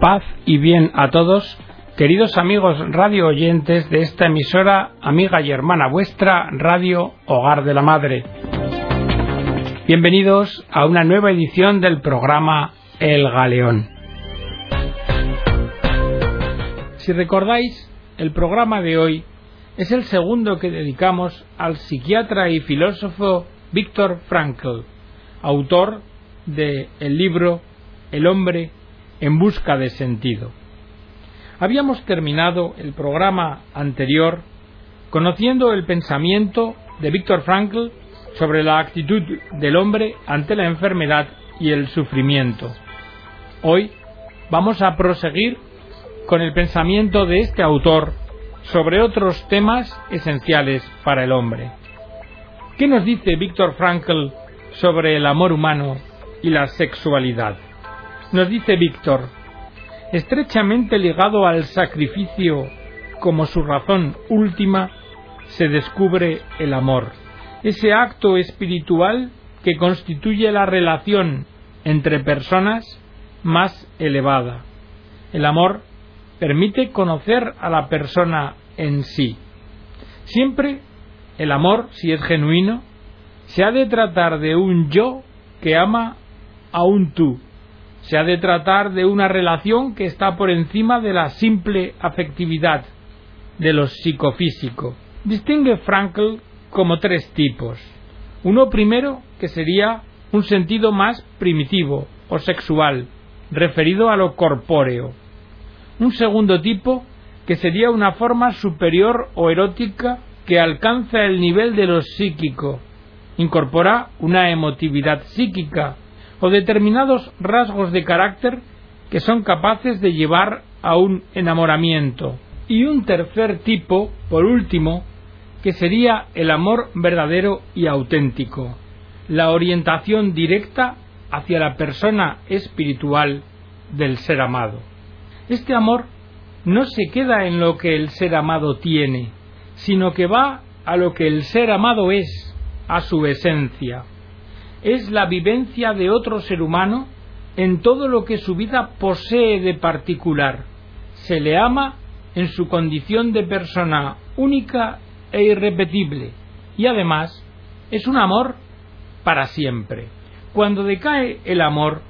Paz y bien a todos, queridos amigos radio oyentes de esta emisora, amiga y hermana vuestra, Radio Hogar de la Madre. Bienvenidos a una nueva edición del programa El Galeón. Si recordáis, el programa de hoy es el segundo que dedicamos al psiquiatra y filósofo Víctor Frankl, autor de el libro El hombre en busca de sentido. Habíamos terminado el programa anterior conociendo el pensamiento de Víctor Frankl sobre la actitud del hombre ante la enfermedad y el sufrimiento. Hoy vamos a proseguir con el pensamiento de este autor sobre otros temas esenciales para el hombre. ¿Qué nos dice Víctor Frankl sobre el amor humano y la sexualidad? Nos dice Víctor, estrechamente ligado al sacrificio como su razón última, se descubre el amor, ese acto espiritual que constituye la relación entre personas más elevada. El amor permite conocer a la persona en sí. Siempre el amor, si es genuino, se ha de tratar de un yo que ama a un tú, se ha de tratar de una relación que está por encima de la simple afectividad, de lo psicofísico. Distingue Frankl como tres tipos. Uno primero que sería un sentido más primitivo o sexual, referido a lo corpóreo. Un segundo tipo que sería una forma superior o erótica que alcanza el nivel de lo psíquico, incorpora una emotividad psíquica o determinados rasgos de carácter que son capaces de llevar a un enamoramiento. Y un tercer tipo, por último, que sería el amor verdadero y auténtico, la orientación directa hacia la persona espiritual del ser amado. Este amor no se queda en lo que el ser amado tiene, sino que va a lo que el ser amado es, a su esencia es la vivencia de otro ser humano en todo lo que su vida posee de particular. Se le ama en su condición de persona única e irrepetible y además es un amor para siempre. Cuando decae el amor,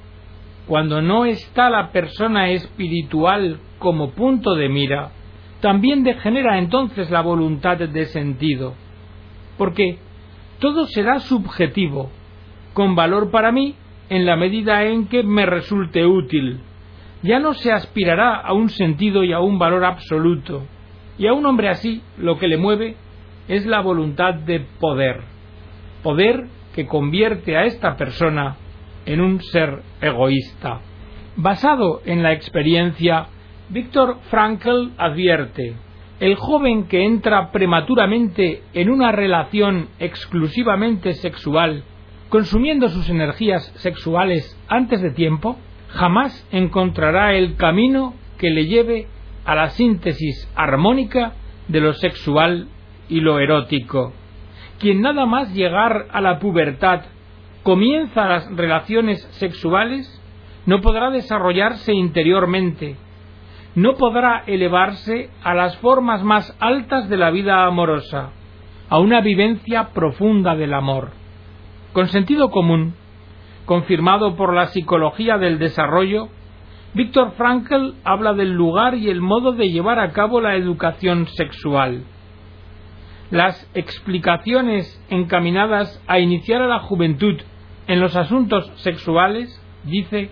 cuando no está la persona espiritual como punto de mira, también degenera entonces la voluntad de sentido, porque todo será subjetivo, con valor para mí en la medida en que me resulte útil. Ya no se aspirará a un sentido y a un valor absoluto. Y a un hombre así lo que le mueve es la voluntad de poder. Poder que convierte a esta persona en un ser egoísta. Basado en la experiencia, Víctor Frankl advierte, el joven que entra prematuramente en una relación exclusivamente sexual consumiendo sus energías sexuales antes de tiempo, jamás encontrará el camino que le lleve a la síntesis armónica de lo sexual y lo erótico. Quien nada más llegar a la pubertad comienza las relaciones sexuales, no podrá desarrollarse interiormente, no podrá elevarse a las formas más altas de la vida amorosa, a una vivencia profunda del amor. Con sentido común, confirmado por la psicología del desarrollo, Víctor Frankl habla del lugar y el modo de llevar a cabo la educación sexual. Las explicaciones encaminadas a iniciar a la juventud en los asuntos sexuales, dice,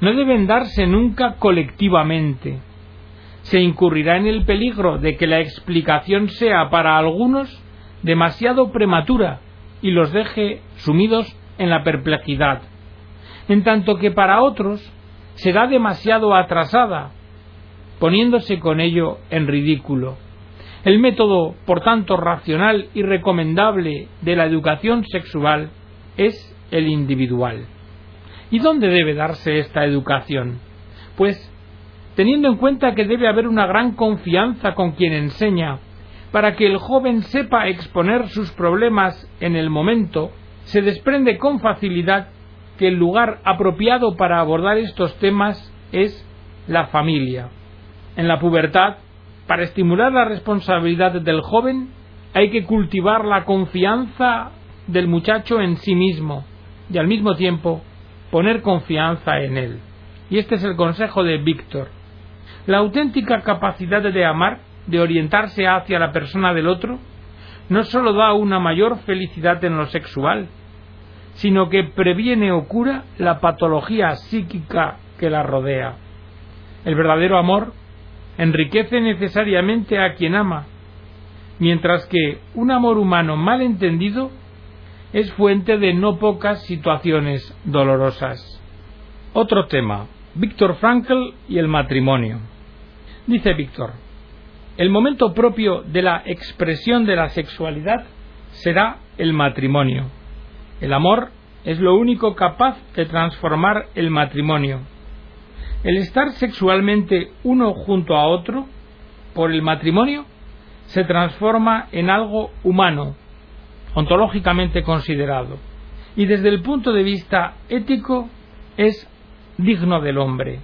no deben darse nunca colectivamente. Se incurrirá en el peligro de que la explicación sea para algunos demasiado prematura y los deje sumidos en la perplejidad, en tanto que para otros será demasiado atrasada, poniéndose con ello en ridículo. El método, por tanto, racional y recomendable de la educación sexual es el individual. ¿Y dónde debe darse esta educación? Pues teniendo en cuenta que debe haber una gran confianza con quien enseña, para que el joven sepa exponer sus problemas en el momento, se desprende con facilidad que el lugar apropiado para abordar estos temas es la familia. En la pubertad, para estimular la responsabilidad del joven, hay que cultivar la confianza del muchacho en sí mismo y al mismo tiempo poner confianza en él. Y este es el consejo de Víctor. La auténtica capacidad de amar, de orientarse hacia la persona del otro, no sólo da una mayor felicidad en lo sexual, sino que previene o cura la patología psíquica que la rodea. El verdadero amor enriquece necesariamente a quien ama, mientras que un amor humano mal entendido es fuente de no pocas situaciones dolorosas. Otro tema, Víctor Frankl y el matrimonio. Dice Víctor, el momento propio de la expresión de la sexualidad será el matrimonio. El amor es lo único capaz de transformar el matrimonio. El estar sexualmente uno junto a otro por el matrimonio se transforma en algo humano, ontológicamente considerado, y desde el punto de vista ético es digno del hombre.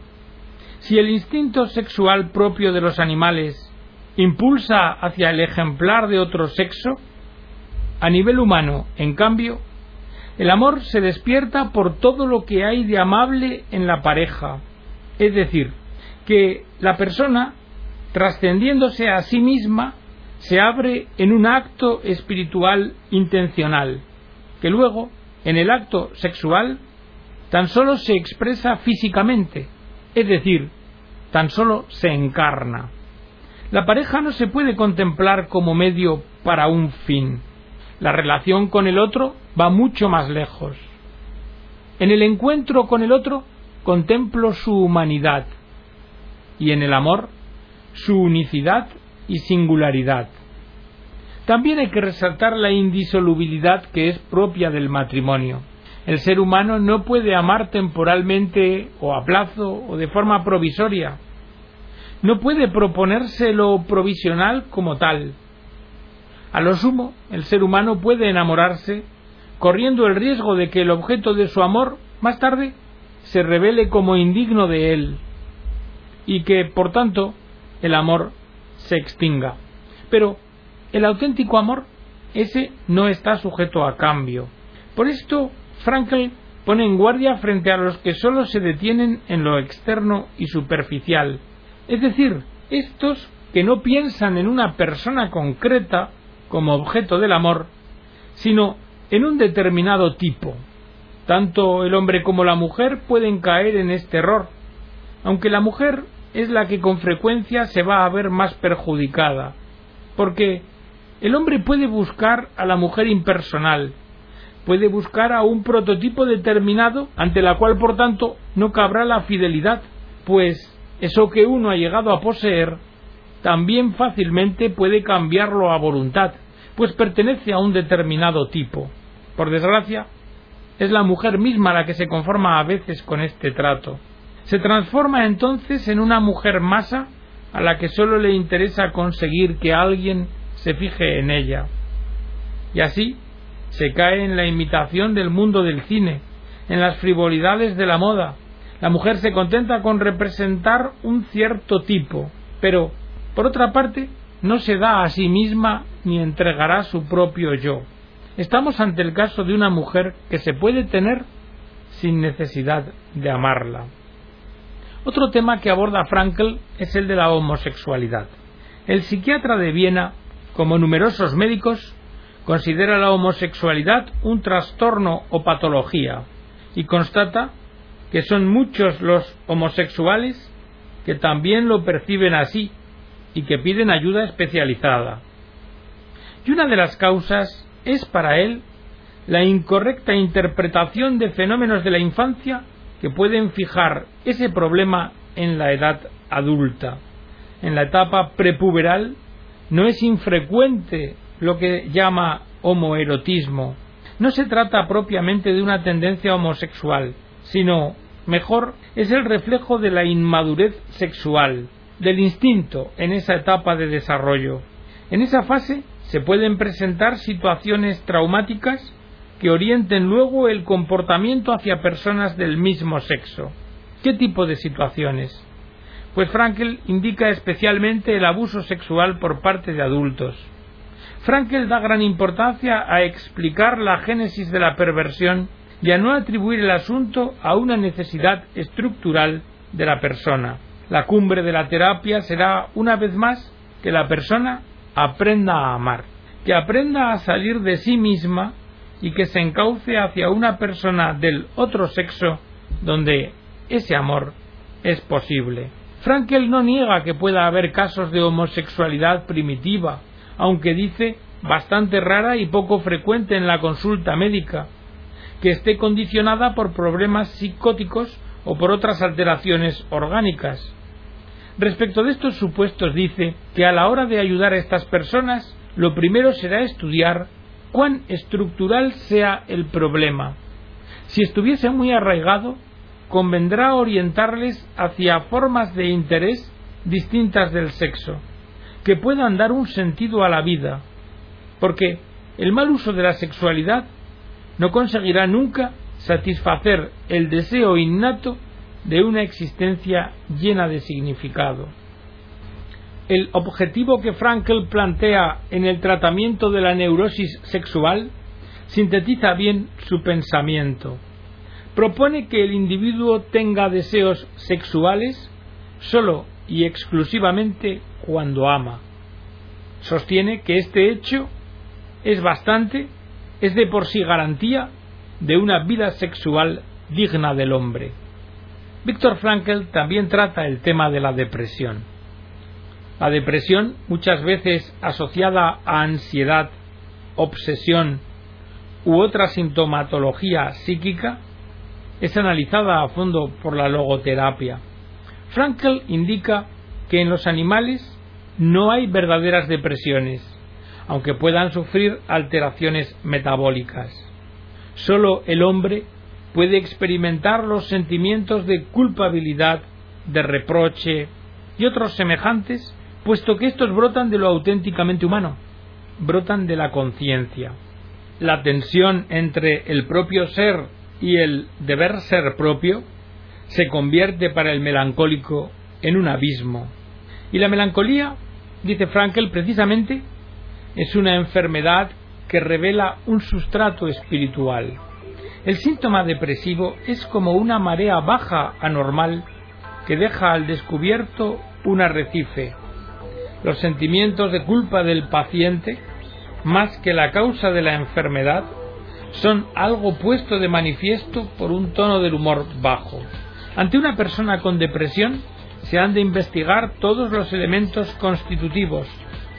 Si el instinto sexual propio de los animales impulsa hacia el ejemplar de otro sexo, a nivel humano, en cambio, el amor se despierta por todo lo que hay de amable en la pareja, es decir, que la persona, trascendiéndose a sí misma, se abre en un acto espiritual intencional, que luego, en el acto sexual, tan solo se expresa físicamente, es decir, tan solo se encarna. La pareja no se puede contemplar como medio para un fin. La relación con el otro va mucho más lejos. En el encuentro con el otro contemplo su humanidad y en el amor su unicidad y singularidad. También hay que resaltar la indisolubilidad que es propia del matrimonio. El ser humano no puede amar temporalmente o a plazo o de forma provisoria. No puede proponerse lo provisional como tal. A lo sumo, el ser humano puede enamorarse corriendo el riesgo de que el objeto de su amor más tarde se revele como indigno de él y que, por tanto, el amor se extinga. Pero el auténtico amor, ese no está sujeto a cambio. Por esto, Frankl pone en guardia frente a los que sólo se detienen en lo externo y superficial, es decir, estos que no piensan en una persona concreta como objeto del amor, sino en un determinado tipo. Tanto el hombre como la mujer pueden caer en este error, aunque la mujer es la que con frecuencia se va a ver más perjudicada, porque el hombre puede buscar a la mujer impersonal, puede buscar a un prototipo determinado ante la cual, por tanto, no cabrá la fidelidad, pues eso que uno ha llegado a poseer también fácilmente puede cambiarlo a voluntad, pues pertenece a un determinado tipo. Por desgracia, es la mujer misma la que se conforma a veces con este trato. Se transforma entonces en una mujer masa a la que sólo le interesa conseguir que alguien se fije en ella. Y así se cae en la imitación del mundo del cine, en las frivolidades de la moda. La mujer se contenta con representar un cierto tipo, pero, por otra parte, no se da a sí misma ni entregará su propio yo. Estamos ante el caso de una mujer que se puede tener sin necesidad de amarla. Otro tema que aborda Frankl es el de la homosexualidad. El psiquiatra de Viena como numerosos médicos, considera la homosexualidad un trastorno o patología y constata que son muchos los homosexuales que también lo perciben así y que piden ayuda especializada. Y una de las causas es para él la incorrecta interpretación de fenómenos de la infancia que pueden fijar ese problema en la edad adulta. En la etapa prepuberal no es infrecuente lo que llama homoerotismo. No se trata propiamente de una tendencia homosexual, sino, mejor, es el reflejo de la inmadurez sexual, del instinto en esa etapa de desarrollo. En esa fase se pueden presentar situaciones traumáticas que orienten luego el comportamiento hacia personas del mismo sexo. ¿Qué tipo de situaciones? pues Frankel indica especialmente el abuso sexual por parte de adultos. Frankel da gran importancia a explicar la génesis de la perversión y a no atribuir el asunto a una necesidad estructural de la persona. La cumbre de la terapia será, una vez más, que la persona aprenda a amar, que aprenda a salir de sí misma y que se encauce hacia una persona del otro sexo donde ese amor es posible. Frankel no niega que pueda haber casos de homosexualidad primitiva, aunque dice bastante rara y poco frecuente en la consulta médica, que esté condicionada por problemas psicóticos o por otras alteraciones orgánicas. Respecto de estos supuestos dice que a la hora de ayudar a estas personas, lo primero será estudiar cuán estructural sea el problema. Si estuviese muy arraigado, convendrá orientarles hacia formas de interés distintas del sexo, que puedan dar un sentido a la vida, porque el mal uso de la sexualidad no conseguirá nunca satisfacer el deseo innato de una existencia llena de significado. El objetivo que Frankel plantea en el tratamiento de la neurosis sexual sintetiza bien su pensamiento. Propone que el individuo tenga deseos sexuales solo y exclusivamente cuando ama. Sostiene que este hecho es bastante, es de por sí garantía de una vida sexual digna del hombre. Víctor Frankl también trata el tema de la depresión. La depresión, muchas veces asociada a ansiedad, obsesión u otra sintomatología psíquica, es analizada a fondo por la logoterapia. Frankl indica que en los animales no hay verdaderas depresiones, aunque puedan sufrir alteraciones metabólicas. Solo el hombre puede experimentar los sentimientos de culpabilidad, de reproche y otros semejantes, puesto que estos brotan de lo auténticamente humano, brotan de la conciencia. La tensión entre el propio ser y el deber ser propio se convierte para el melancólico en un abismo. Y la melancolía, dice Frankel, precisamente es una enfermedad que revela un sustrato espiritual. El síntoma depresivo es como una marea baja anormal que deja al descubierto un arrecife. Los sentimientos de culpa del paciente, más que la causa de la enfermedad, son algo puesto de manifiesto por un tono del humor bajo. Ante una persona con depresión se han de investigar todos los elementos constitutivos,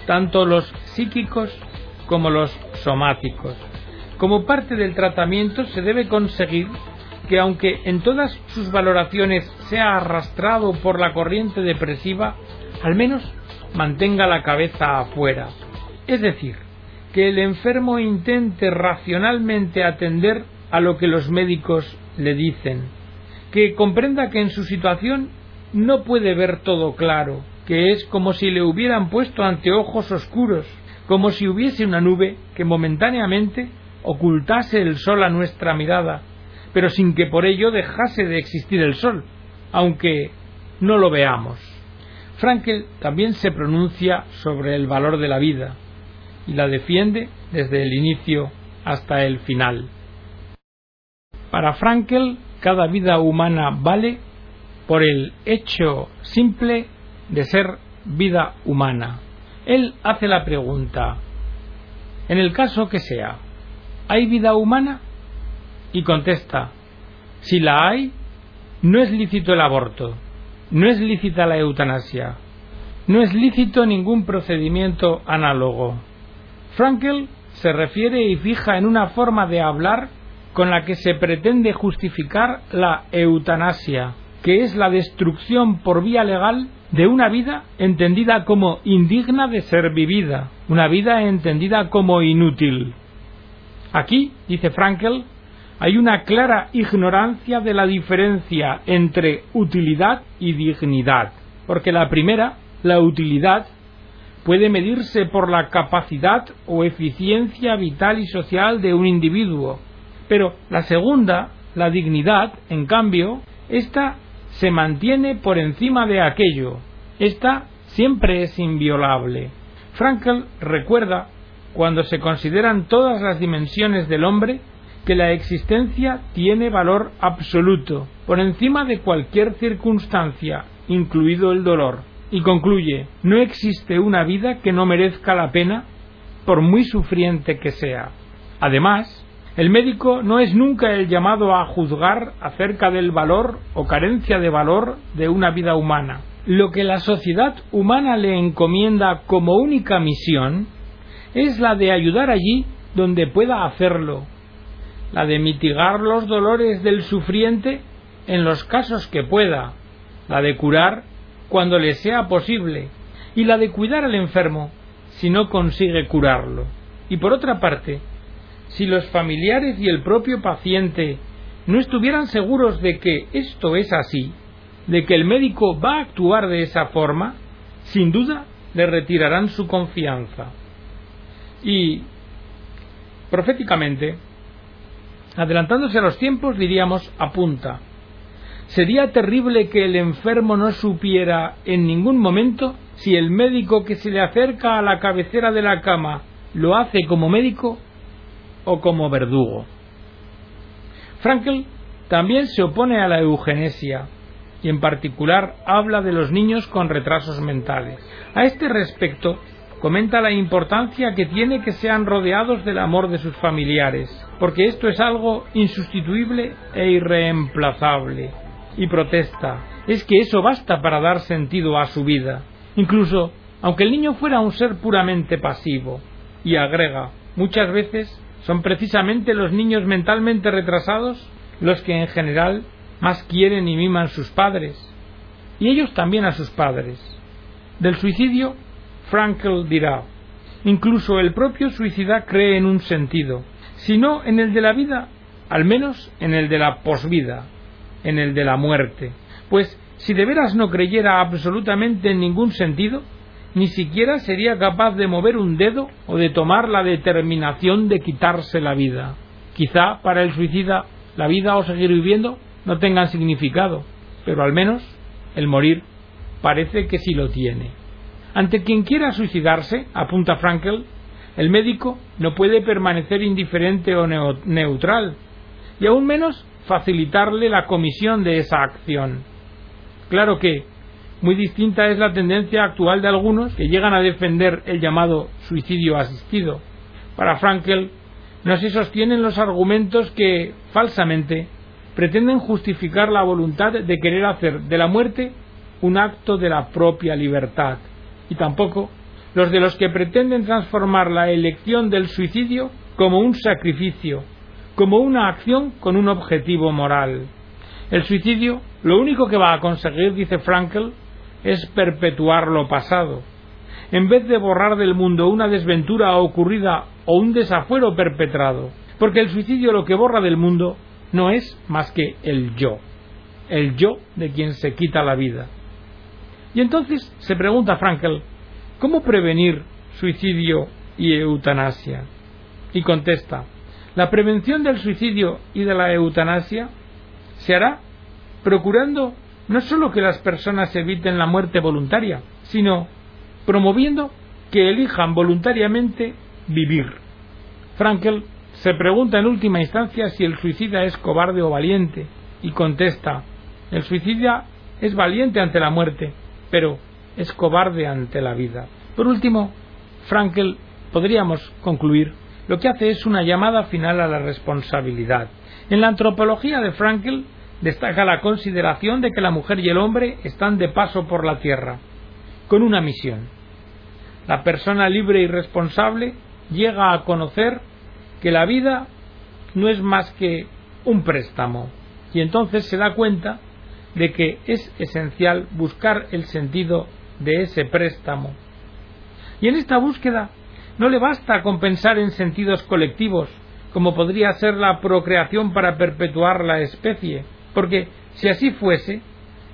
tanto los psíquicos como los somáticos. Como parte del tratamiento se debe conseguir que aunque en todas sus valoraciones sea arrastrado por la corriente depresiva, al menos mantenga la cabeza afuera. Es decir, que el enfermo intente racionalmente atender a lo que los médicos le dicen, que comprenda que en su situación no puede ver todo claro, que es como si le hubieran puesto anteojos oscuros, como si hubiese una nube que momentáneamente ocultase el sol a nuestra mirada, pero sin que por ello dejase de existir el sol, aunque no lo veamos. Frankel también se pronuncia sobre el valor de la vida y la defiende desde el inicio hasta el final. Para Frankel, cada vida humana vale por el hecho simple de ser vida humana. Él hace la pregunta, en el caso que sea, ¿hay vida humana? Y contesta, si la hay, no es lícito el aborto, no es lícita la eutanasia, no es lícito ningún procedimiento análogo. Frankel se refiere y fija en una forma de hablar con la que se pretende justificar la eutanasia, que es la destrucción por vía legal de una vida entendida como indigna de ser vivida, una vida entendida como inútil. Aquí, dice Frankel, hay una clara ignorancia de la diferencia entre utilidad y dignidad, porque la primera, la utilidad, puede medirse por la capacidad o eficiencia vital y social de un individuo, pero la segunda, la dignidad, en cambio, esta se mantiene por encima de aquello. Esta siempre es inviolable. Frankel recuerda, cuando se consideran todas las dimensiones del hombre, que la existencia tiene valor absoluto, por encima de cualquier circunstancia, incluido el dolor. Y concluye, no existe una vida que no merezca la pena, por muy sufriente que sea. Además, el médico no es nunca el llamado a juzgar acerca del valor o carencia de valor de una vida humana. Lo que la sociedad humana le encomienda como única misión es la de ayudar allí donde pueda hacerlo, la de mitigar los dolores del sufriente en los casos que pueda, la de curar cuando le sea posible y la de cuidar al enfermo si no consigue curarlo. Y por otra parte, si los familiares y el propio paciente no estuvieran seguros de que esto es así, de que el médico va a actuar de esa forma, sin duda le retirarán su confianza. Y, proféticamente, adelantándose a los tiempos, diríamos, apunta. Sería terrible que el enfermo no supiera en ningún momento si el médico que se le acerca a la cabecera de la cama lo hace como médico o como verdugo. Frankel también se opone a la eugenesia y en particular habla de los niños con retrasos mentales. A este respecto, comenta la importancia que tiene que sean rodeados del amor de sus familiares, porque esto es algo insustituible e irreemplazable. Y protesta, es que eso basta para dar sentido a su vida, incluso aunque el niño fuera un ser puramente pasivo. Y agrega, muchas veces son precisamente los niños mentalmente retrasados los que en general más quieren y miman sus padres, y ellos también a sus padres. Del suicidio, Frankel dirá, incluso el propio suicida cree en un sentido, si no en el de la vida, al menos en el de la posvida, en el de la muerte. Pues si de veras no creyera absolutamente en ningún sentido, ni siquiera sería capaz de mover un dedo o de tomar la determinación de quitarse la vida. Quizá para el suicida la vida o seguir viviendo no tengan significado, pero al menos el morir parece que sí lo tiene. Ante quien quiera suicidarse, apunta Frankel, el médico no puede permanecer indiferente o neutral, y aún menos facilitarle la comisión de esa acción. Claro que, muy distinta es la tendencia actual de algunos que llegan a defender el llamado suicidio asistido. Para Frankel, no se sostienen los argumentos que, falsamente, pretenden justificar la voluntad de querer hacer de la muerte un acto de la propia libertad, y tampoco los de los que pretenden transformar la elección del suicidio como un sacrificio, como una acción con un objetivo moral. El suicidio lo único que va a conseguir, dice Frankel, es perpetuar lo pasado. En vez de borrar del mundo una desventura ocurrida o un desafuero perpetrado, porque el suicidio lo que borra del mundo no es más que el yo, el yo de quien se quita la vida. Y entonces se pregunta Frankel, ¿cómo prevenir suicidio y eutanasia? Y contesta, la prevención del suicidio y de la eutanasia se hará procurando no solo que las personas eviten la muerte voluntaria, sino promoviendo que elijan voluntariamente vivir. Frankel se pregunta en última instancia si el suicida es cobarde o valiente y contesta, el suicida es valiente ante la muerte, pero es cobarde ante la vida. Por último, Frankel, podríamos concluir, lo que hace es una llamada final a la responsabilidad. En la antropología de Frankel, destaca la consideración de que la mujer y el hombre están de paso por la tierra, con una misión. La persona libre y responsable llega a conocer que la vida no es más que un préstamo y entonces se da cuenta de que es esencial buscar el sentido de ese préstamo. Y en esta búsqueda no le basta con pensar en sentidos colectivos, como podría ser la procreación para perpetuar la especie, porque si así fuese,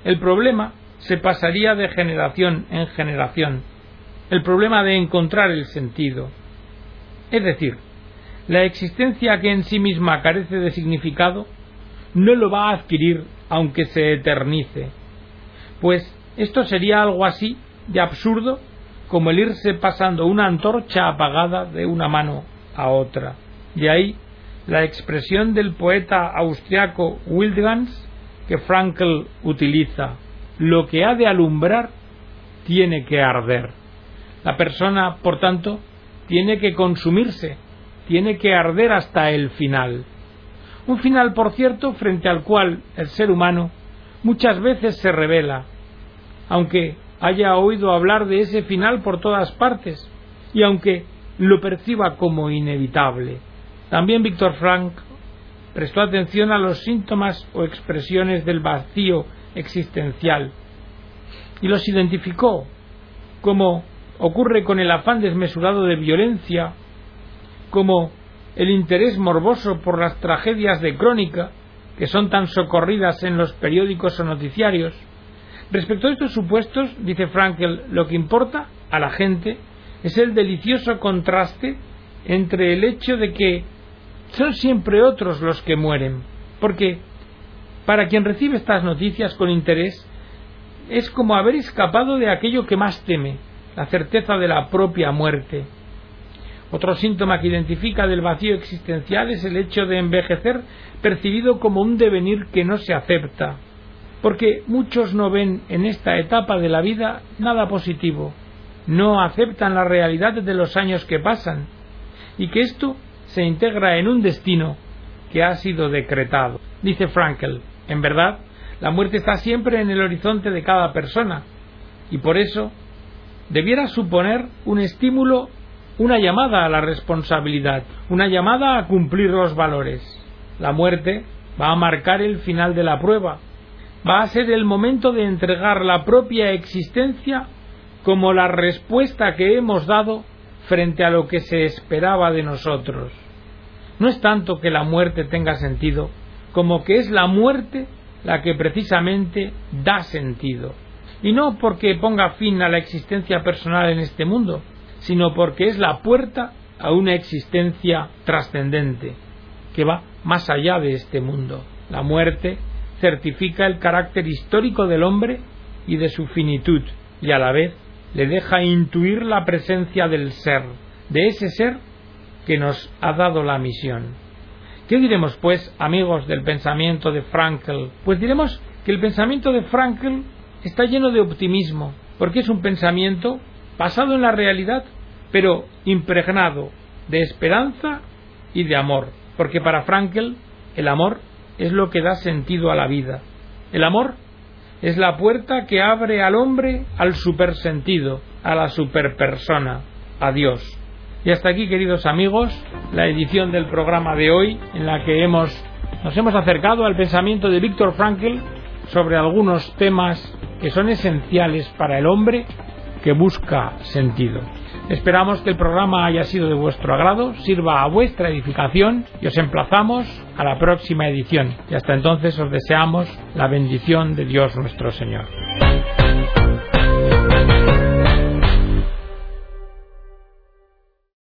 el problema se pasaría de generación en generación, el problema de encontrar el sentido. Es decir, la existencia que en sí misma carece de significado no lo va a adquirir aunque se eternice. Pues esto sería algo así de absurdo como el irse pasando una antorcha apagada de una mano a otra. De ahí la expresión del poeta austriaco Wildgans que Frankl utiliza, lo que ha de alumbrar tiene que arder. La persona, por tanto, tiene que consumirse, tiene que arder hasta el final. Un final, por cierto, frente al cual el ser humano muchas veces se revela, aunque haya oído hablar de ese final por todas partes y aunque lo perciba como inevitable. También Víctor Frank prestó atención a los síntomas o expresiones del vacío existencial y los identificó como ocurre con el afán desmesurado de violencia, como el interés morboso por las tragedias de crónica que son tan socorridas en los periódicos o noticiarios. Respecto a estos supuestos, dice Frankel, lo que importa a la gente es el delicioso contraste entre el hecho de que son siempre otros los que mueren, porque para quien recibe estas noticias con interés es como haber escapado de aquello que más teme, la certeza de la propia muerte. Otro síntoma que identifica del vacío existencial es el hecho de envejecer percibido como un devenir que no se acepta, porque muchos no ven en esta etapa de la vida nada positivo, no aceptan la realidad de los años que pasan, y que esto se integra en un destino que ha sido decretado. Dice Frankel, en verdad, la muerte está siempre en el horizonte de cada persona, y por eso debiera suponer un estímulo, una llamada a la responsabilidad, una llamada a cumplir los valores. La muerte va a marcar el final de la prueba, va a ser el momento de entregar la propia existencia como la respuesta que hemos dado frente a lo que se esperaba de nosotros. No es tanto que la muerte tenga sentido, como que es la muerte la que precisamente da sentido y no porque ponga fin a la existencia personal en este mundo, sino porque es la puerta a una existencia trascendente, que va más allá de este mundo. La muerte certifica el carácter histórico del hombre y de su finitud, y a la vez le deja intuir la presencia del ser, de ese ser que nos ha dado la misión. ¿Qué diremos, pues, amigos del pensamiento de Frankl? Pues diremos que el pensamiento de Frankl está lleno de optimismo, porque es un pensamiento basado en la realidad, pero impregnado de esperanza y de amor, porque para Frankel el amor es lo que da sentido a la vida. El amor es la puerta que abre al hombre al supersentido, a la superpersona, a Dios. Y hasta aquí, queridos amigos, la edición del programa de hoy en la que hemos nos hemos acercado al pensamiento de Víctor Frankl sobre algunos temas que son esenciales para el hombre que busca sentido. Esperamos que el programa haya sido de vuestro agrado, sirva a vuestra edificación y os emplazamos a la próxima edición. Y hasta entonces os deseamos la bendición de Dios nuestro Señor.